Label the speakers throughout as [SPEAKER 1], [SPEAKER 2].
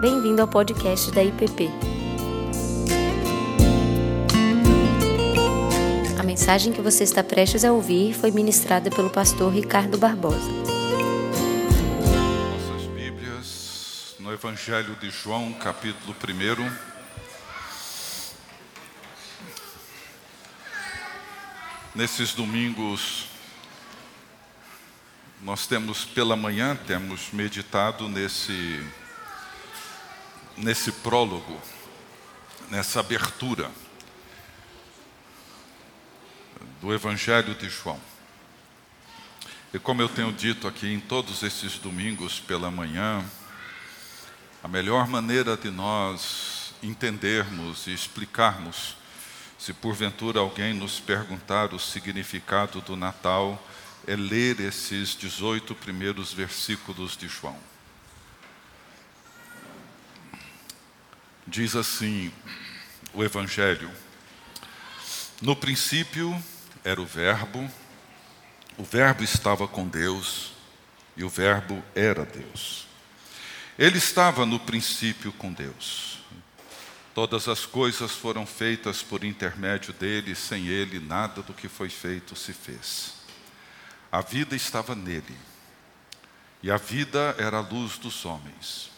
[SPEAKER 1] Bem-vindo ao podcast da IPP. A mensagem que você está prestes a ouvir foi ministrada pelo pastor Ricardo Barbosa.
[SPEAKER 2] Nossas Bíblias, no Evangelho de João, capítulo 1. Nesses domingos, nós temos pela manhã, temos meditado nesse, nesse prólogo, nessa abertura do Evangelho de João. E como eu tenho dito aqui em todos esses domingos pela manhã, a melhor maneira de nós entendermos e explicarmos, se porventura alguém nos perguntar o significado do Natal, é ler esses 18 primeiros versículos de João. Diz assim o Evangelho: No princípio era o Verbo, o Verbo estava com Deus e o Verbo era Deus. Ele estava no princípio com Deus. Todas as coisas foram feitas por intermédio dele, sem ele nada do que foi feito se fez. A vida estava nele, e a vida era a luz dos homens.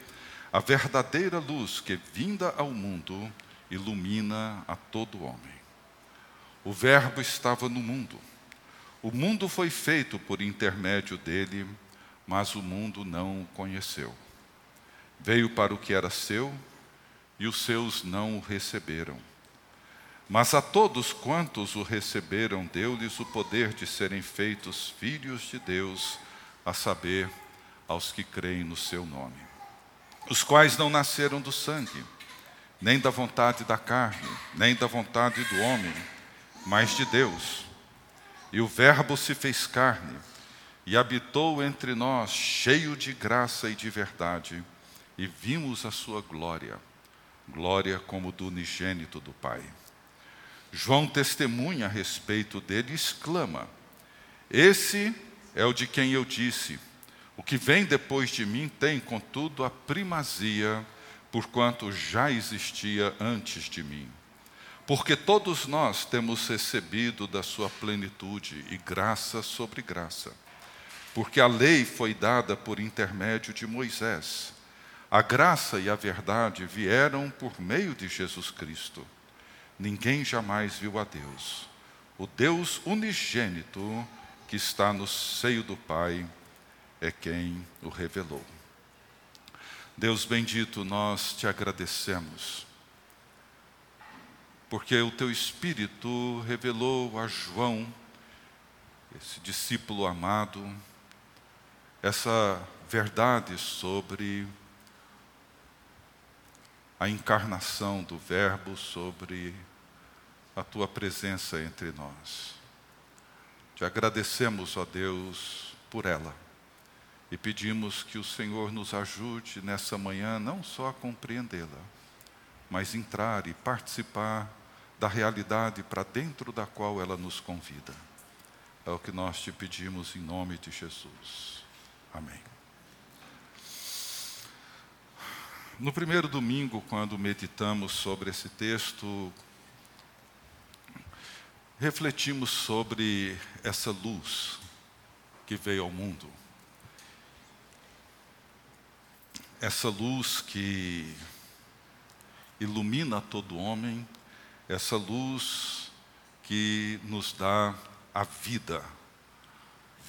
[SPEAKER 2] a verdadeira luz que, vinda ao mundo, ilumina a todo homem. O Verbo estava no mundo. O mundo foi feito por intermédio dele, mas o mundo não o conheceu. Veio para o que era seu e os seus não o receberam. Mas a todos quantos o receberam, deu-lhes o poder de serem feitos filhos de Deus, a saber, aos que creem no seu nome. Os quais não nasceram do sangue, nem da vontade da carne, nem da vontade do homem, mas de Deus. E o Verbo se fez carne e habitou entre nós, cheio de graça e de verdade, e vimos a sua glória, glória como do unigênito do Pai. João testemunha a respeito dele e exclama: Esse é o de quem eu disse: O que vem depois de mim tem, contudo, a primazia, porquanto já existia antes de mim. Porque todos nós temos recebido da sua plenitude e graça sobre graça porque a lei foi dada por intermédio de Moisés. A graça e a verdade vieram por meio de Jesus Cristo. Ninguém jamais viu a Deus. O Deus unigênito que está no seio do Pai é quem o revelou. Deus bendito, nós te agradecemos, porque o teu Espírito revelou a João, esse discípulo amado, essa verdade sobre a encarnação do Verbo, sobre a tua presença entre nós. Te agradecemos, ó Deus, por ela e pedimos que o Senhor nos ajude nessa manhã não só a compreendê-la, mas entrar e participar da realidade para dentro da qual ela nos convida. É o que nós te pedimos em nome de Jesus. Amém. No primeiro domingo, quando meditamos sobre esse texto, refletimos sobre essa luz que veio ao mundo. Essa luz que ilumina todo homem, essa luz que nos dá a vida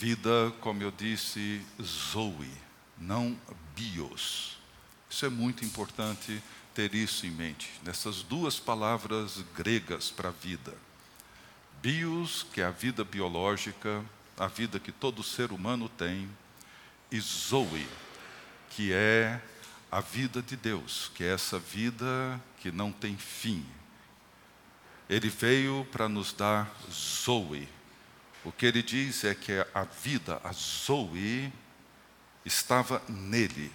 [SPEAKER 2] Vida, como eu disse, zoe, não bios. Isso é muito importante ter isso em mente, nessas duas palavras gregas para vida. Bios, que é a vida biológica, a vida que todo ser humano tem, e zoe, que é a vida de Deus, que é essa vida que não tem fim. Ele veio para nos dar Zoe. O que ele diz é que a vida, a Zoe, estava nele.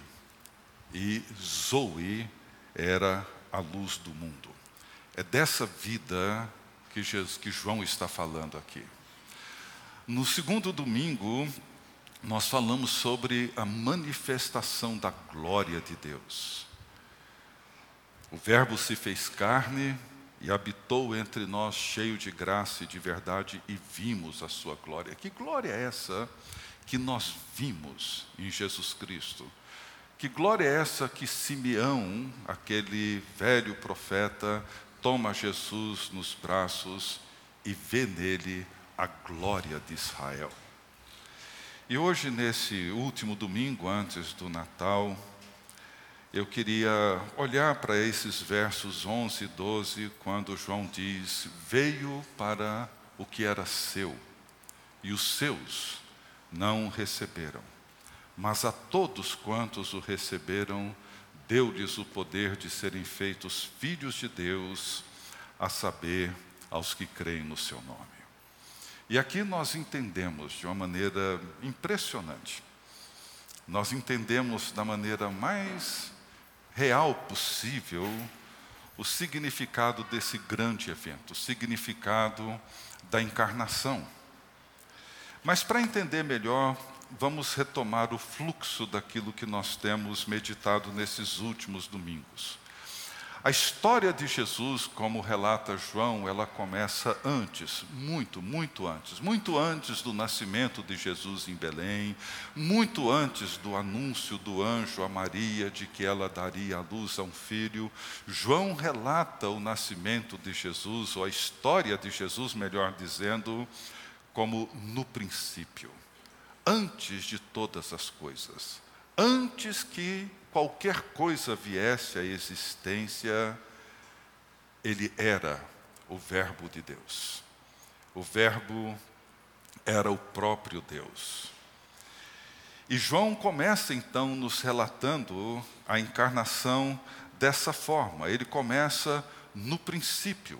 [SPEAKER 2] E Zoe era a luz do mundo. É dessa vida que, Jesus, que João está falando aqui. No segundo domingo, nós falamos sobre a manifestação da glória de Deus. O Verbo se fez carne e habitou entre nós, cheio de graça e de verdade, e vimos a sua glória. Que glória é essa que nós vimos em Jesus Cristo? Que glória é essa que Simeão, aquele velho profeta, toma Jesus nos braços e vê nele a glória de Israel? E hoje, nesse último domingo antes do Natal, eu queria olhar para esses versos 11 e 12, quando João diz: Veio para o que era seu, e os seus não o receberam. Mas a todos quantos o receberam, deu-lhes o poder de serem feitos filhos de Deus, a saber, aos que creem no seu nome. E aqui nós entendemos de uma maneira impressionante. Nós entendemos da maneira mais real possível o significado desse grande evento, o significado da encarnação. Mas para entender melhor, vamos retomar o fluxo daquilo que nós temos meditado nesses últimos domingos. A história de Jesus, como relata João, ela começa antes, muito, muito antes, muito antes do nascimento de Jesus em Belém, muito antes do anúncio do anjo a Maria de que ela daria a luz a um filho. João relata o nascimento de Jesus, ou a história de Jesus, melhor dizendo, como no princípio, antes de todas as coisas, antes que qualquer coisa viesse à existência, ele era o Verbo de Deus. O Verbo era o próprio Deus. E João começa então nos relatando a encarnação dessa forma. Ele começa no princípio.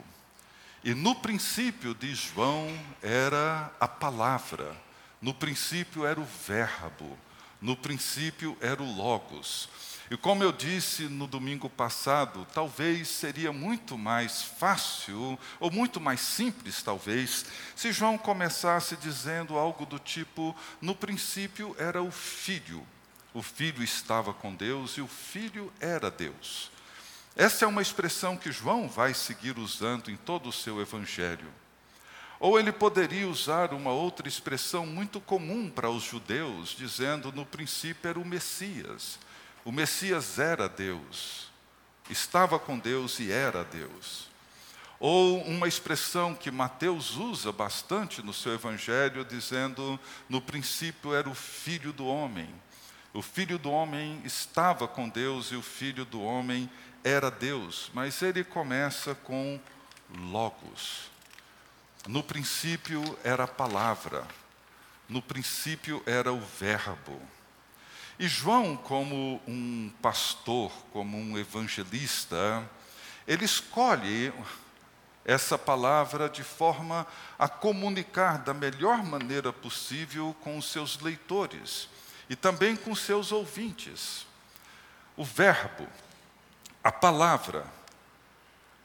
[SPEAKER 2] E no princípio de João era a palavra, no princípio era o Verbo, no princípio era o Logos. E como eu disse no domingo passado, talvez seria muito mais fácil, ou muito mais simples, talvez, se João começasse dizendo algo do tipo: no princípio era o Filho, o Filho estava com Deus e o Filho era Deus. Essa é uma expressão que João vai seguir usando em todo o seu evangelho. Ou ele poderia usar uma outra expressão muito comum para os judeus, dizendo: no princípio era o Messias. O Messias era Deus, estava com Deus e era Deus. Ou uma expressão que Mateus usa bastante no seu evangelho, dizendo: no princípio era o filho do homem. O filho do homem estava com Deus e o filho do homem era Deus. Mas ele começa com Logos. No princípio era a palavra, no princípio era o Verbo. E João, como um pastor, como um evangelista, ele escolhe essa palavra de forma a comunicar da melhor maneira possível com os seus leitores e também com seus ouvintes. O verbo, a palavra,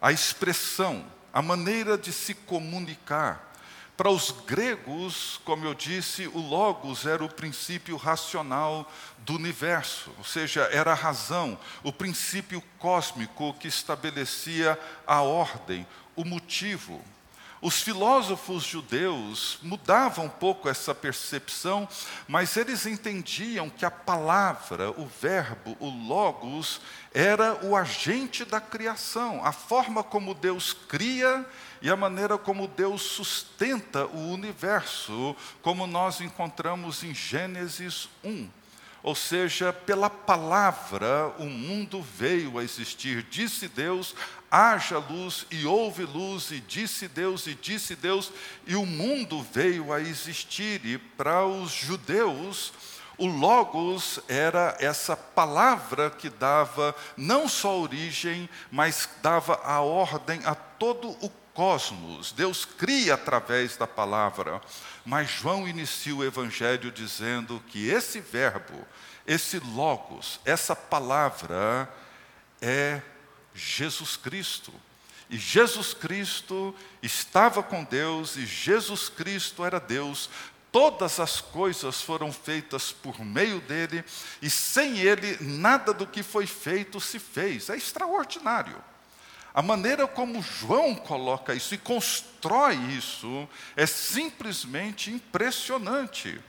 [SPEAKER 2] a expressão, a maneira de se comunicar, para os gregos, como eu disse, o Logos era o princípio racional do universo, ou seja, era a razão, o princípio cósmico que estabelecia a ordem, o motivo. Os filósofos judeus mudavam um pouco essa percepção, mas eles entendiam que a palavra, o verbo, o logos, era o agente da criação, a forma como Deus cria e a maneira como Deus sustenta o universo, como nós encontramos em Gênesis 1. Ou seja, pela palavra o mundo veio a existir. Disse Deus: haja luz, e houve luz, e disse Deus, e disse Deus, e o mundo veio a existir. E para os judeus, O Logos era essa palavra que dava não só origem, mas dava a ordem a todo o cosmos. Deus cria através da palavra. Mas João inicia o evangelho dizendo que esse verbo, esse Logos, essa palavra é Jesus Cristo. E Jesus Cristo estava com Deus e Jesus Cristo era Deus. Todas as coisas foram feitas por meio dele e sem ele nada do que foi feito se fez. É extraordinário. A maneira como João coloca isso e constrói isso é simplesmente impressionante.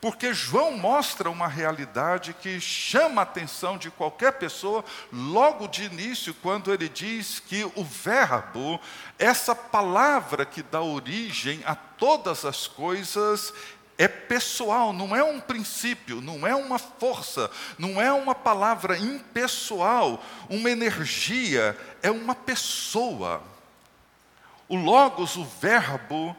[SPEAKER 2] Porque João mostra uma realidade que chama a atenção de qualquer pessoa logo de início, quando ele diz que o Verbo, essa palavra que dá origem a todas as coisas, é pessoal, não é um princípio, não é uma força, não é uma palavra impessoal, uma energia, é uma pessoa. O Logos, o Verbo,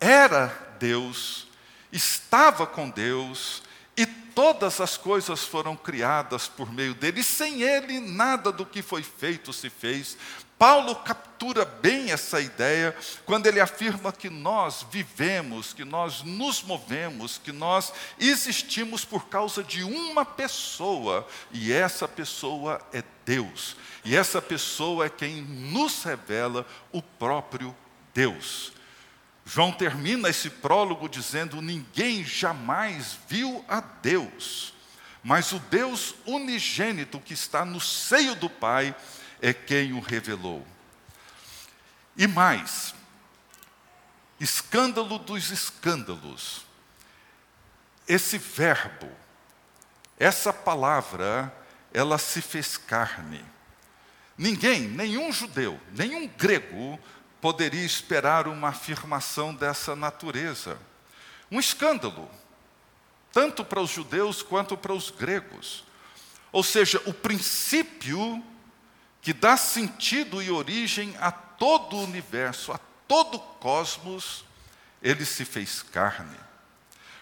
[SPEAKER 2] era Deus estava com Deus e todas as coisas foram criadas por meio dele, e sem ele nada do que foi feito se fez. Paulo captura bem essa ideia quando ele afirma que nós vivemos, que nós nos movemos, que nós existimos por causa de uma pessoa, e essa pessoa é Deus, e essa pessoa é quem nos revela o próprio Deus. João termina esse prólogo dizendo: Ninguém jamais viu a Deus, mas o Deus unigênito que está no seio do Pai é quem o revelou. E mais, escândalo dos escândalos, esse verbo, essa palavra, ela se fez carne. Ninguém, nenhum judeu, nenhum grego, poderia esperar uma afirmação dessa natureza. Um escândalo, tanto para os judeus quanto para os gregos. Ou seja, o princípio que dá sentido e origem a todo o universo, a todo o cosmos, ele se fez carne.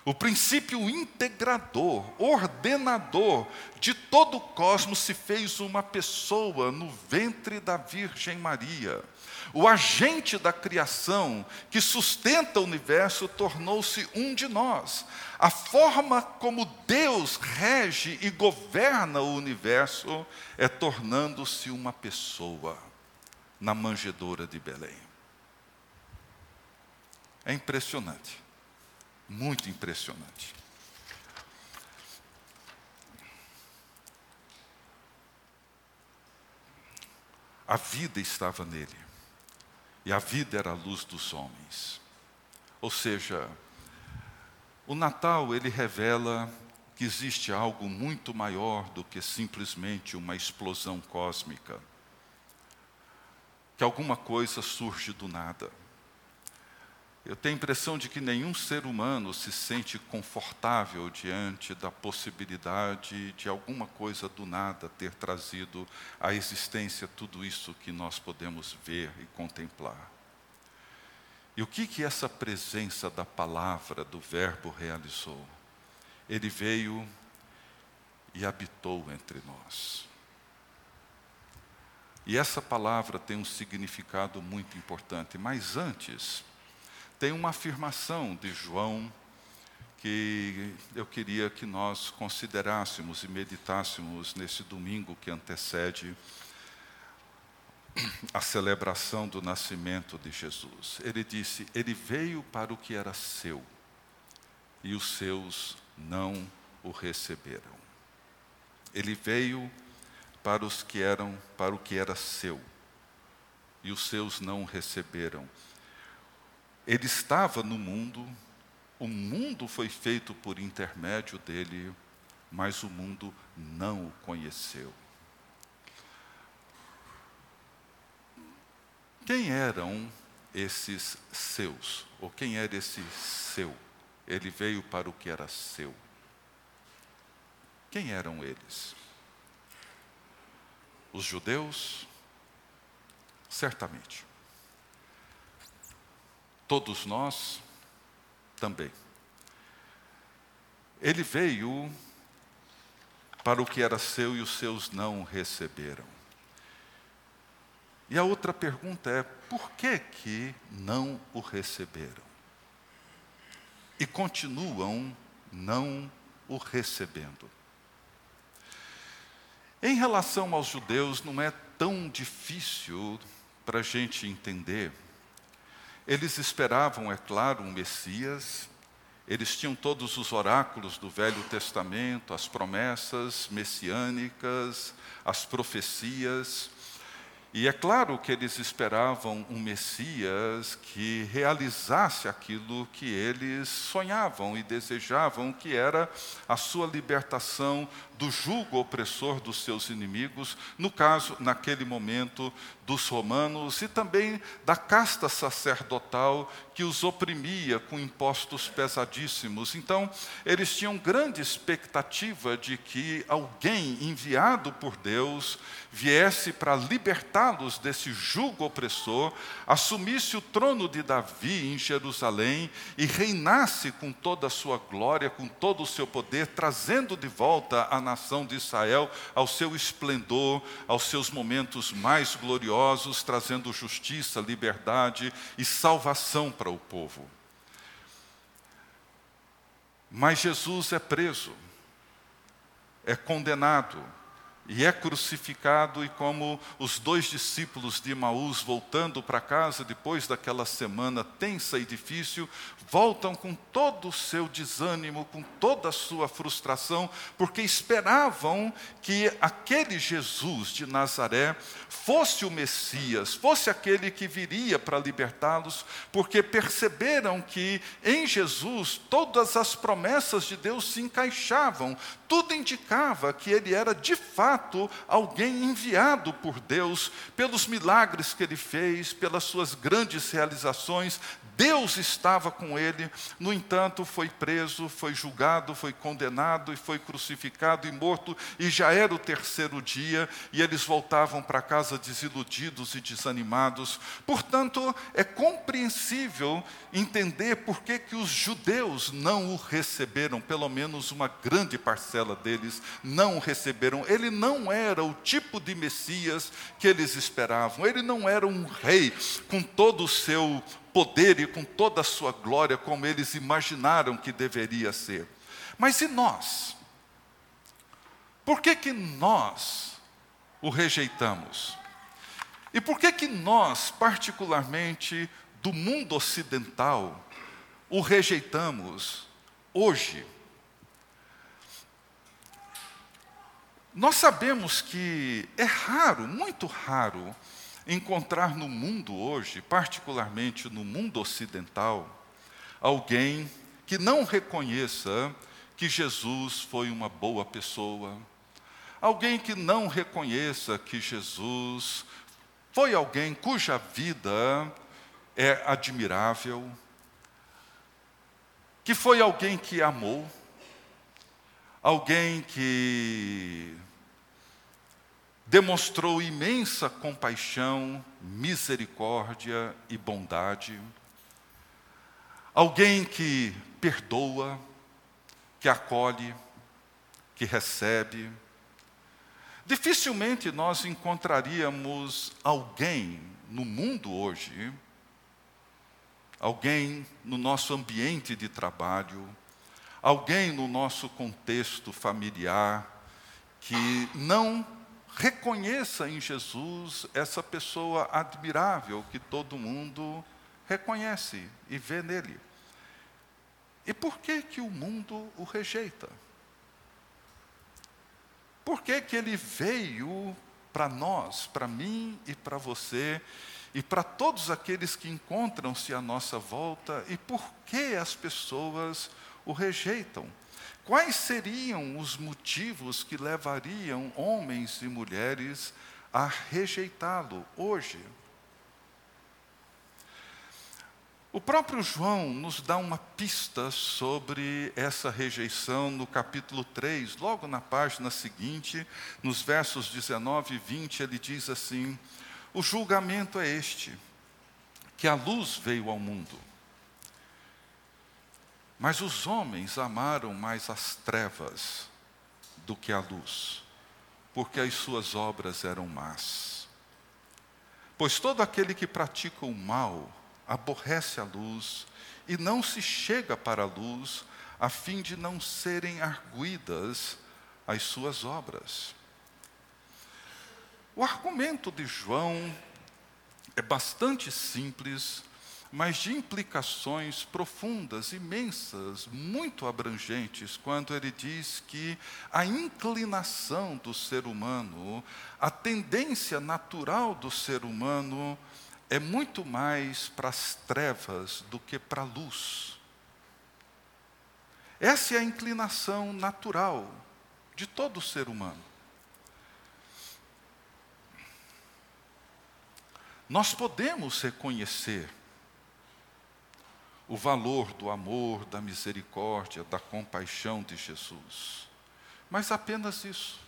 [SPEAKER 2] O princípio integrador, ordenador de todo o cosmos se fez uma pessoa no ventre da Virgem Maria. O agente da criação que sustenta o universo tornou-se um de nós. A forma como Deus rege e governa o universo é tornando-se uma pessoa na manjedoura de Belém. É impressionante, muito impressionante. A vida estava nele e a vida era a luz dos homens. Ou seja, o Natal ele revela que existe algo muito maior do que simplesmente uma explosão cósmica. Que alguma coisa surge do nada. Eu tenho a impressão de que nenhum ser humano se sente confortável diante da possibilidade de alguma coisa do nada ter trazido à existência tudo isso que nós podemos ver e contemplar. E o que que essa presença da palavra, do Verbo realizou? Ele veio e habitou entre nós. E essa palavra tem um significado muito importante, mas antes, tem uma afirmação de João que eu queria que nós considerássemos e meditássemos nesse domingo que antecede a celebração do nascimento de Jesus. Ele disse: Ele veio para o que era seu, e os seus não o receberam. Ele veio para os que eram para o que era seu, e os seus não o receberam. Ele estava no mundo, o mundo foi feito por intermédio dele, mas o mundo não o conheceu. Quem eram esses seus? Ou quem era esse seu? Ele veio para o que era seu. Quem eram eles? Os judeus? Certamente. Todos nós também. Ele veio para o que era seu e os seus não receberam. E a outra pergunta é: por que que não o receberam? E continuam não o recebendo. Em relação aos judeus, não é tão difícil para a gente entender. Eles esperavam, é claro, um Messias, eles tinham todos os oráculos do Velho Testamento, as promessas messiânicas, as profecias, e é claro que eles esperavam um Messias que realizasse aquilo que eles sonhavam e desejavam, que era a sua libertação do jugo opressor dos seus inimigos, no caso, naquele momento, dos romanos e também da casta sacerdotal que os oprimia com impostos pesadíssimos. Então, eles tinham grande expectativa de que alguém enviado por Deus viesse para libertá-los desse jugo opressor, assumisse o trono de Davi em Jerusalém e reinasse com toda a sua glória, com todo o seu poder, trazendo de volta a nação de Israel ao seu esplendor, aos seus momentos mais gloriosos, trazendo justiça, liberdade e salvação para o povo. Mas Jesus é preso, é condenado, e é crucificado, e como os dois discípulos de Maús, voltando para casa depois daquela semana tensa e difícil, voltam com todo o seu desânimo, com toda a sua frustração, porque esperavam que aquele Jesus de Nazaré fosse o Messias, fosse aquele que viria para libertá-los, porque perceberam que em Jesus todas as promessas de Deus se encaixavam, tudo indicava que ele era de fato alguém enviado por Deus, pelos milagres que ele fez, pelas suas grandes realizações, Deus estava com ele, no entanto, foi preso, foi julgado, foi condenado e foi crucificado e morto, e já era o terceiro dia, e eles voltavam para casa desiludidos e desanimados. Portanto, é compreensível entender por que, que os judeus não o receberam, pelo menos uma grande parcela deles não o receberam. Ele não era o tipo de Messias que eles esperavam, ele não era um rei com todo o seu poder e com toda a sua glória, como eles imaginaram que deveria ser. Mas e nós? Por que, que nós o rejeitamos? E por que, que nós, particularmente do mundo ocidental, o rejeitamos hoje? Nós sabemos que é raro, muito raro, encontrar no mundo hoje, particularmente no mundo ocidental, alguém que não reconheça que Jesus foi uma boa pessoa, alguém que não reconheça que Jesus foi alguém cuja vida é admirável, que foi alguém que amou, alguém que demonstrou imensa compaixão, misericórdia e bondade. Alguém que perdoa, que acolhe, que recebe. Dificilmente nós encontraríamos alguém no mundo hoje, alguém no nosso ambiente de trabalho, alguém no nosso contexto familiar, que não reconheça em Jesus essa pessoa admirável que todo mundo reconhece e vê nele. E por que que o mundo o rejeita? Por que que ele veio para nós, para mim e para você, e para todos aqueles que encontram-se à nossa volta, e por que as pessoas o rejeitam? Quais seriam os motivos que levariam homens e mulheres a rejeitá-lo hoje? O próprio João nos dá uma pista sobre essa rejeição no capítulo 3, logo na página seguinte, nos versos 19 e 20, ele diz assim: O julgamento é este, que a luz veio ao mundo Mas os homens amaram mais as trevas do que a luz, porque as suas obras eram más. Pois todo aquele que pratica o mal aborrece a luz e não se chega para a luz, a fim de não serem arguidas as suas obras. O argumento de João é bastante simples, mas de implicações profundas, imensas, muito abrangentes, quando ele diz que a inclinação do ser humano, a tendência natural do ser humano, é muito mais para as trevas do que para a luz. Essa é a inclinação natural de todo ser humano. Nós podemos reconhecer o valor do amor, da misericórdia, da compaixão de Jesus. Mas apenas isso.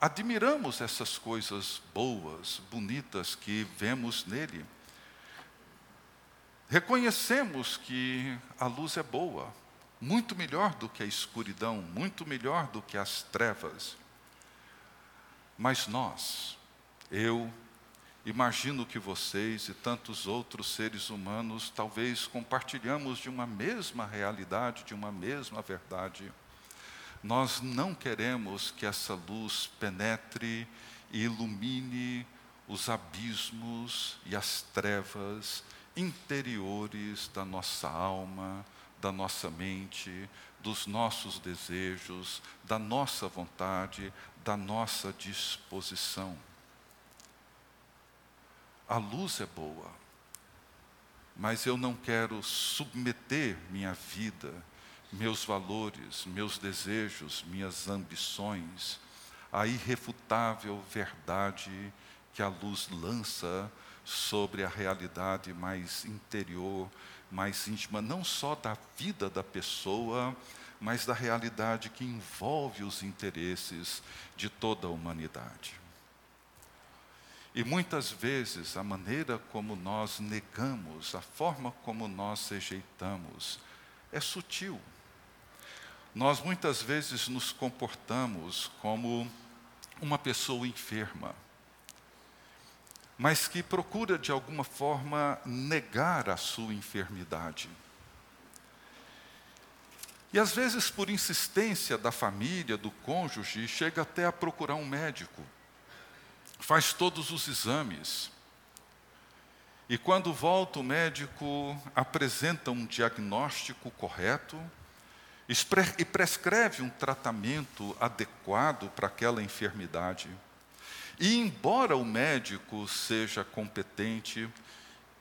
[SPEAKER 2] Admiramos essas coisas boas, bonitas que vemos nele. Reconhecemos que a luz é boa, muito melhor do que a escuridão, muito melhor do que as trevas. Mas nós, eu, Imagino que vocês e tantos outros seres humanos talvez compartilhamos de uma mesma realidade, de uma mesma verdade. Nós não queremos que essa luz penetre e ilumine os abismos e as trevas interiores da nossa alma, da nossa mente, dos nossos desejos, da nossa vontade, da nossa disposição. A luz é boa, mas eu não quero submeter minha vida, meus valores, meus desejos, minhas ambições à irrefutável verdade que a luz lança sobre a realidade mais interior, mais íntima, não só da vida da pessoa, mas da realidade que envolve os interesses de toda a humanidade. E muitas vezes a maneira como nós negamos, a forma como nós rejeitamos, é sutil. Nós muitas vezes nos comportamos como uma pessoa enferma, mas que procura de alguma forma negar a sua enfermidade. E às vezes, por insistência da família, do cônjuge, chega até a procurar um médico faz todos os exames. E quando volta, o médico apresenta um diagnóstico correto e prescreve um tratamento adequado para aquela enfermidade. E, embora o médico seja competente,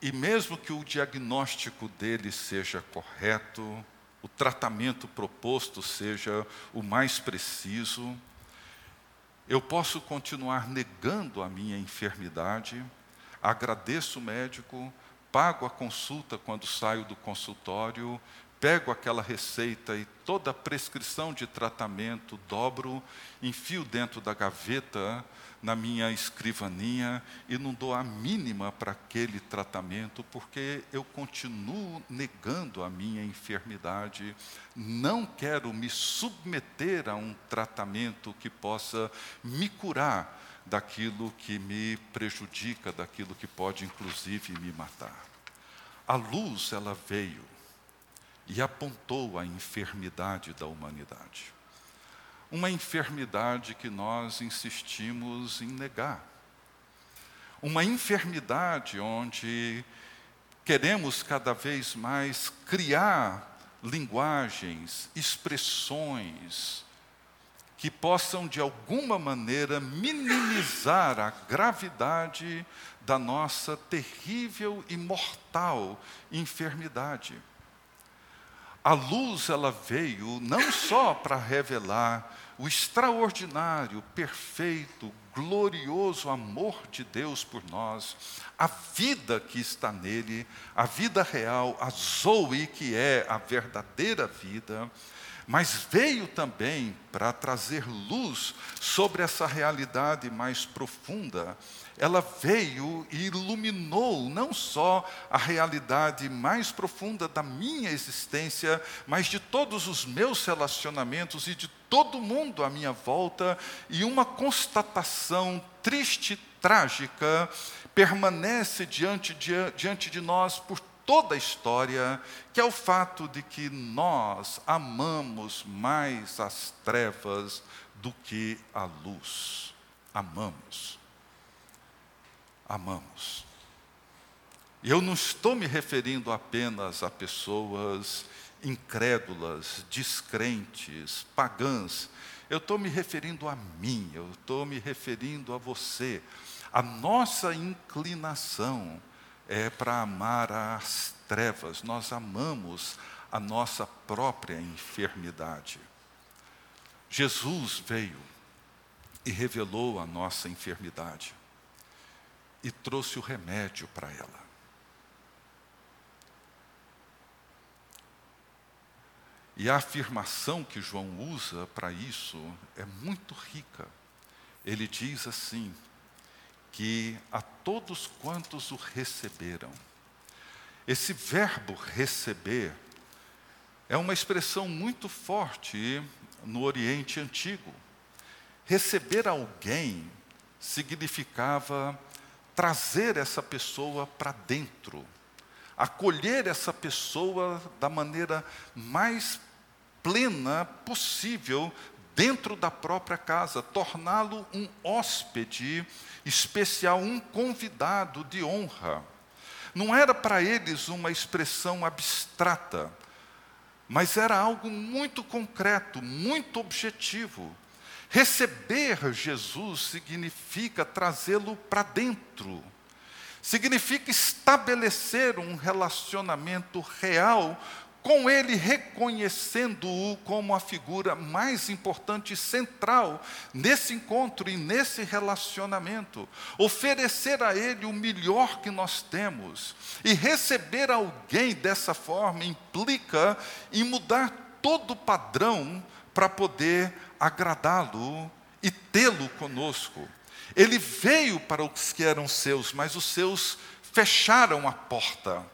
[SPEAKER 2] e mesmo que o diagnóstico dele seja correto, o tratamento proposto seja o mais preciso, eu posso continuar negando a minha enfermidade, agradeço o médico, pago a consulta quando saio do consultório, pego aquela receita e toda a prescrição de tratamento dobro, enfio dentro da gaveta na minha escrivaninha e não dou a mínima para aquele tratamento, porque eu continuo negando a minha enfermidade, não quero me submeter a um tratamento que possa me curar daquilo que me prejudica, daquilo que pode inclusive me matar. A luz ela veio e apontou a enfermidade da humanidade. Uma enfermidade que nós insistimos em negar. Uma enfermidade onde queremos cada vez mais criar linguagens, expressões que possam de alguma maneira minimizar a gravidade da nossa terrível e mortal enfermidade. A luz ela veio não só para revelar o extraordinário, perfeito, glorioso amor de Deus por nós, a vida que está nele, a vida real, a Zoe, que é a verdadeira vida, mas veio também para trazer luz sobre essa realidade mais profunda. Ela veio e iluminou não só a realidade mais profunda da minha existência, mas de todos os meus relacionamentos e de todo mundo à minha volta, e uma constatação triste, trágica, permanece diante de, diante de nós por toda a história, que é o fato de que nós amamos mais as trevas do que a luz. Amamos. Amamos. Eu não estou me referindo apenas a pessoas incrédulas, descrentes, pagãs. Eu estou me referindo a mim, eu estou me referindo a você. A nossa inclinação é para amar as trevas, nós amamos a nossa própria enfermidade. Jesus veio e revelou a nossa enfermidade e trouxe o remédio para ela. E a afirmação que João usa para isso é muito rica. Ele diz assim: que a todos quantos o receberam. Esse verbo receber é uma expressão muito forte no Oriente Antigo. Receber alguém significava trazer essa pessoa para dentro, acolher essa pessoa da maneira mais plena possível dentro da própria casa, torná-lo um hóspede especial, um convidado de honra. Não era para eles uma expressão abstrata, mas era algo muito concreto, muito objetivo. Receber Jesus significa trazê-lo para dentro, significa estabelecer um relacionamento real com ele reconhecendo-o como a figura mais importante e central nesse encontro e nesse relacionamento. Oferecer a ele o melhor que nós temos. E receber alguém dessa forma implica em mudar todo o padrão para poder agradá-lo e tê-lo conosco. Ele veio para os que eram seus, mas os seus fecharam a porta.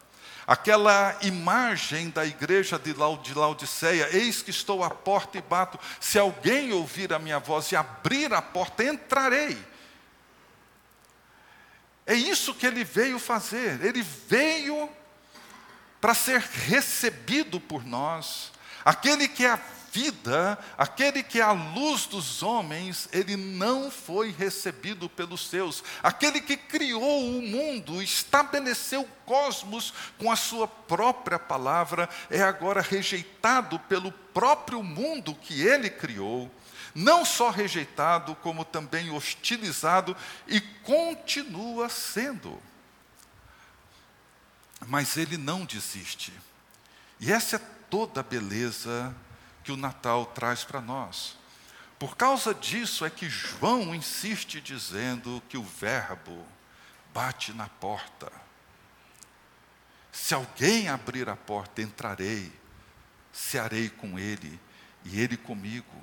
[SPEAKER 2] Aquela imagem da igreja de Laodiceia, eis que estou à porta e bato, se alguém ouvir a minha voz e abrir a porta, entrarei. É isso que ele veio fazer, ele veio para ser recebido por nós. Aquele que é a vida, aquele que é a luz dos homens, ele não foi recebido pelos seus. Aquele que criou o mundo, estabeleceu o cosmos com a sua própria palavra, é agora rejeitado pelo próprio mundo que ele criou. Não só rejeitado, como também hostilizado e continua sendo. Mas ele não desiste. E essa é toda a beleza que o Natal traz para nós. Por causa disso é que João insiste dizendo que o Verbo bate na porta. Se alguém abrir a porta, entrarei, cearei com ele e ele comigo.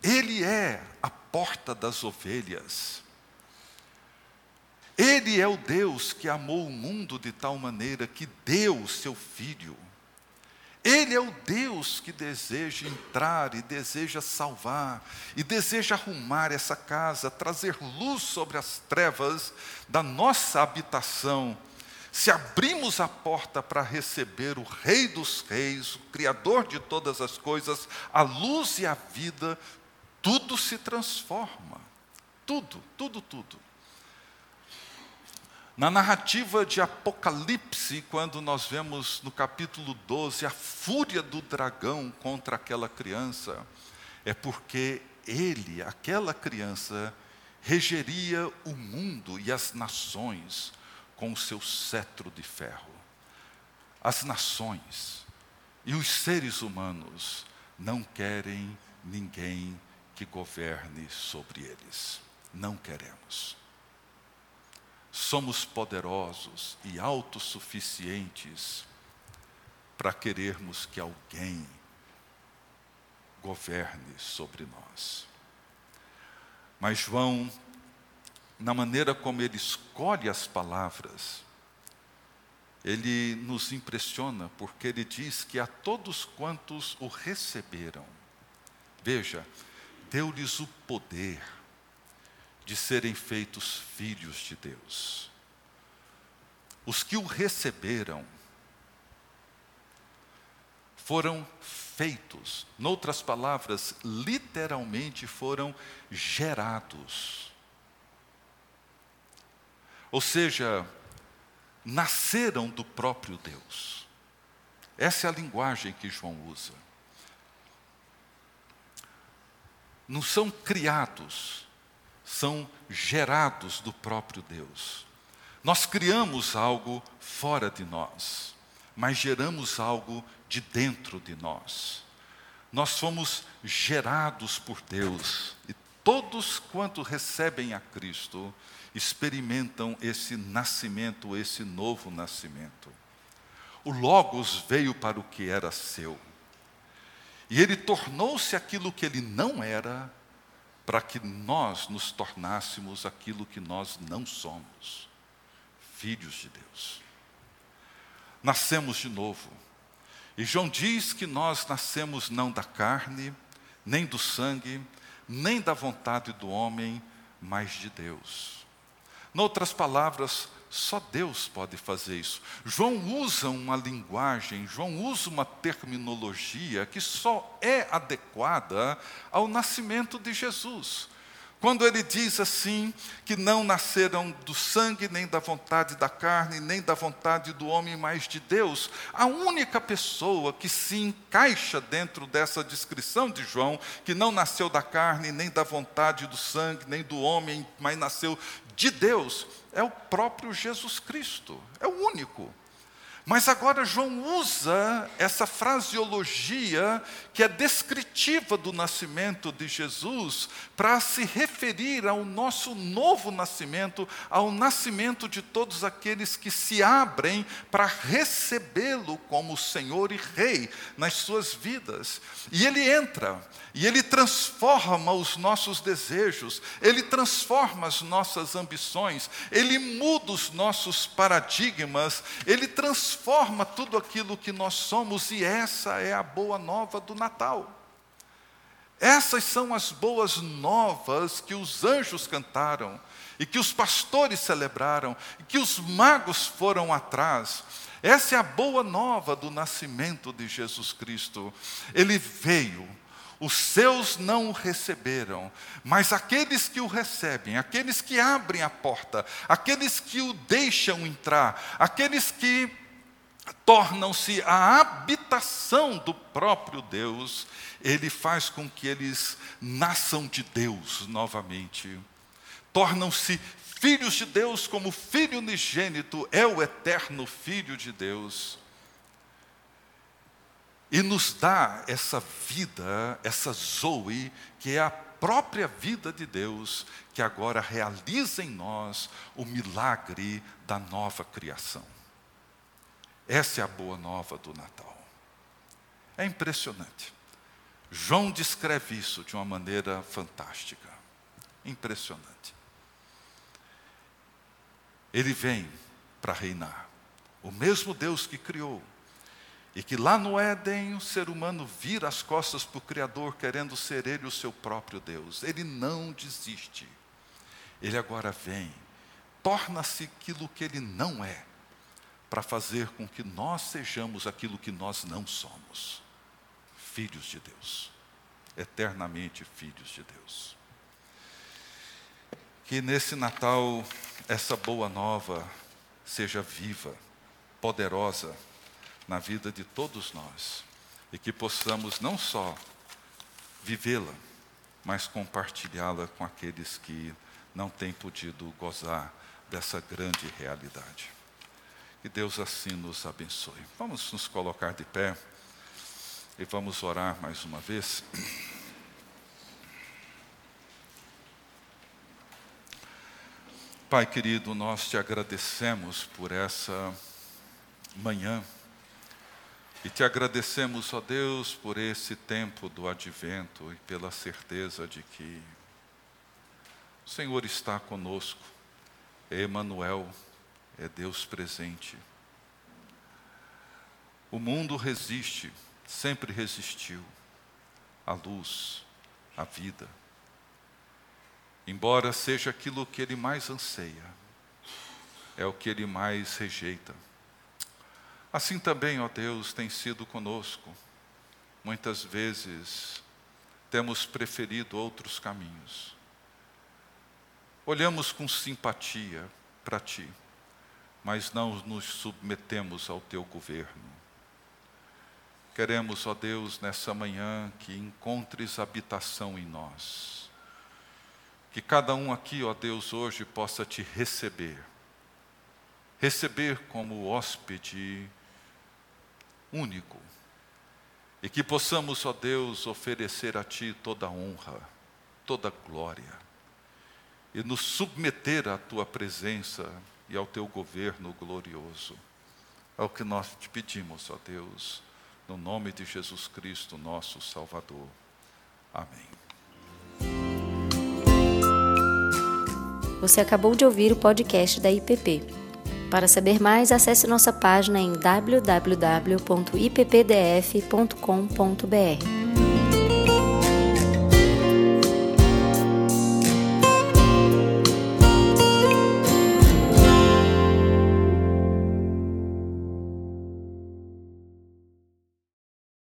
[SPEAKER 2] Ele é a porta das ovelhas. Ele é o Deus que amou o mundo de tal maneira que deu o seu filho ele é o Deus que deseja entrar e deseja salvar, e deseja arrumar essa casa, trazer luz sobre as trevas da nossa habitação. Se abrimos a porta para receber o Rei dos Reis, o Criador de todas as coisas, a luz e a vida, tudo se transforma. Tudo, tudo, tudo. Na narrativa de Apocalipse, quando nós vemos no capítulo 12 a fúria do dragão contra aquela criança, é porque ele, aquela criança, regeria o mundo e as nações com o seu cetro de ferro. As nações e os seres humanos não querem ninguém que governe sobre eles. Não queremos somos poderosos e autossuficientes para querermos que alguém governe sobre nós. Mas João, na maneira como ele escolhe as palavras, ele nos impressiona porque ele diz que a todos quantos o receberam, veja, deu-lhes o poder de serem feitos filhos de Deus. Os que o receberam foram feitos, noutras palavras, literalmente foram gerados. Ou seja, nasceram do próprio Deus. Essa é a linguagem que João usa. Não são criados, são gerados do próprio Deus. Nós criamos algo fora de nós, mas geramos algo de dentro de nós. Nós fomos gerados por Deus e todos quanto recebem a Cristo experimentam esse nascimento, esse novo nascimento. O Logos veio para o que era seu. E ele tornou-se aquilo que ele não era, para que nós nos tornássemos aquilo que nós não somos filhos de Deus. Nascemos de novo. E João diz que nós nascemos não da carne, nem do sangue, nem da vontade do homem, mas de Deus. Noutras palavras, só Deus pode fazer isso. João usa uma linguagem, João usa uma terminologia que só é adequada ao nascimento de Jesus. Quando ele diz assim, que não nasceram do sangue, nem da vontade da carne, nem da vontade do homem, mas de Deus, a única pessoa que se encaixa dentro dessa descrição de João, que não nasceu da carne, nem da vontade do sangue, nem do homem, mas nasceu de Deus, é o próprio Jesus Cristo, é o único. Mas agora João usa essa fraseologia que é descritiva do nascimento de Jesus para se referir ao nosso novo nascimento, ao nascimento de todos aqueles que se abrem para recebê-lo como Senhor e Rei nas suas vidas. E ele entra, e ele transforma os nossos desejos, ele transforma as nossas ambições, ele muda os nossos paradigmas, ele transforma tudo aquilo que nós somos, e essa é a boa nova do Natal. Essas são as boas novas que os anjos cantaram, e que os pastores celebraram, e que os magos foram atrás. Essa é a boa nova do nascimento de Jesus Cristo. Ele veio os seus não o receberam, mas aqueles que o recebem, aqueles que abrem a porta, aqueles que o deixam entrar, aqueles que tornam-se a habitação do próprio Deus, ele faz com que eles nasçam de Deus novamente. Tornam-se filhos de Deus, como filho unigênito é o eterno Filho de Deus e nos dá essa vida, essa Zoe, que é a própria vida de Deus, que agora realiza em nós o milagre da nova criação. Essa é a boa nova do Natal. É impressionante. João descreve isso de uma maneira fantástica. Impressionante. Ele vem para reinar. O mesmo Deus que criou e que lá no Éden o ser humano vira as costas para o Criador, querendo ser ele o seu próprio Deus. Ele não desiste. Ele agora vem, torna-se aquilo que ele não é, para fazer com que nós sejamos aquilo que nós não somos: filhos de Deus, eternamente filhos de Deus. Que nesse Natal essa boa nova seja viva, poderosa, na vida de todos nós e que possamos não só vivê-la, mas compartilhá-la com aqueles que não têm podido gozar dessa grande realidade. Que Deus assim nos abençoe. Vamos nos colocar de pé e vamos orar mais uma vez. Pai querido, nós te agradecemos por essa manhã E te agradecemos, ó Deus, por esse tempo do advento e pela certeza de que o Senhor está conosco, Emanuel, é Deus presente. O mundo resiste, sempre resistiu à luz, à vida. Embora seja aquilo que ele mais anseia, é o que ele mais rejeita. Assim também, ó Deus, tem sido conosco. Muitas vezes temos preferido outros caminhos. Olhamos com simpatia para Ti, mas não nos submetemos ao Teu governo. Queremos, ó Deus, nessa manhã que encontres habitação em nós. Que cada um aqui, ó Deus, hoje possa te receber. Receber como hóspede único. E que possamos, ó Deus, oferecer a Ti toda honra, toda glória. E nos submeter à Tua presença e ao Teu governo glorioso. É o que nós te pedimos, ó Deus no nome de Jesus Cristo, nosso Salvador. Amém.
[SPEAKER 1] Você acabou de ouvir o podcast da IPP. Para saber mais, acesse nossa página em www.ippdf.com.br.